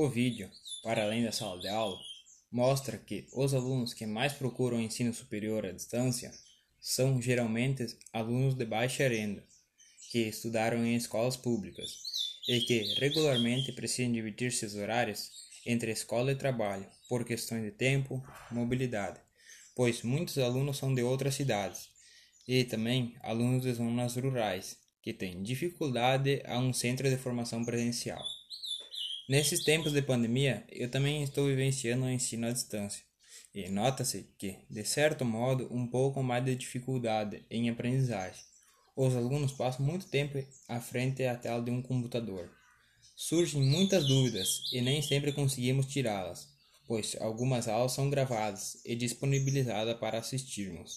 O vídeo, para além da sala de aula, mostra que os alunos que mais procuram ensino superior à distância são geralmente alunos de baixa renda, que estudaram em escolas públicas e que regularmente precisam dividir seus horários entre escola e trabalho por questões de tempo, mobilidade, pois muitos alunos são de outras cidades e também alunos de zonas rurais que têm dificuldade a um centro de formação presencial. Nesses tempos de pandemia, eu também estou vivenciando o ensino à distância, e nota-se que, de certo modo, um pouco mais de dificuldade em aprendizagem. Os alunos passam muito tempo à frente da tela de um computador. Surgem muitas dúvidas e nem sempre conseguimos tirá-las, pois algumas aulas são gravadas e disponibilizadas para assistirmos.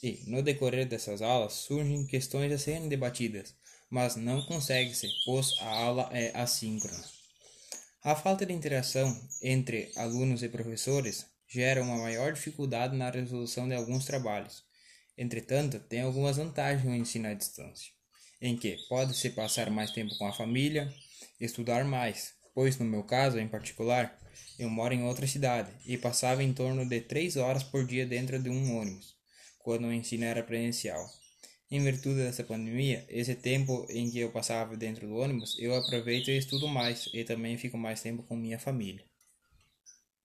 E, no decorrer dessas aulas, surgem questões a serem debatidas, mas não consegue-se, pois a aula é assíncrona. A falta de interação entre alunos e professores gera uma maior dificuldade na resolução de alguns trabalhos. Entretanto, tem algumas vantagens no ensino à distância, em que pode-se passar mais tempo com a família, estudar mais, pois no meu caso em particular, eu moro em outra cidade e passava em torno de três horas por dia dentro de um ônibus, quando o ensino era presencial. Em virtude dessa pandemia, esse tempo em que eu passava dentro do ônibus, eu aproveito e estudo mais e também fico mais tempo com minha família.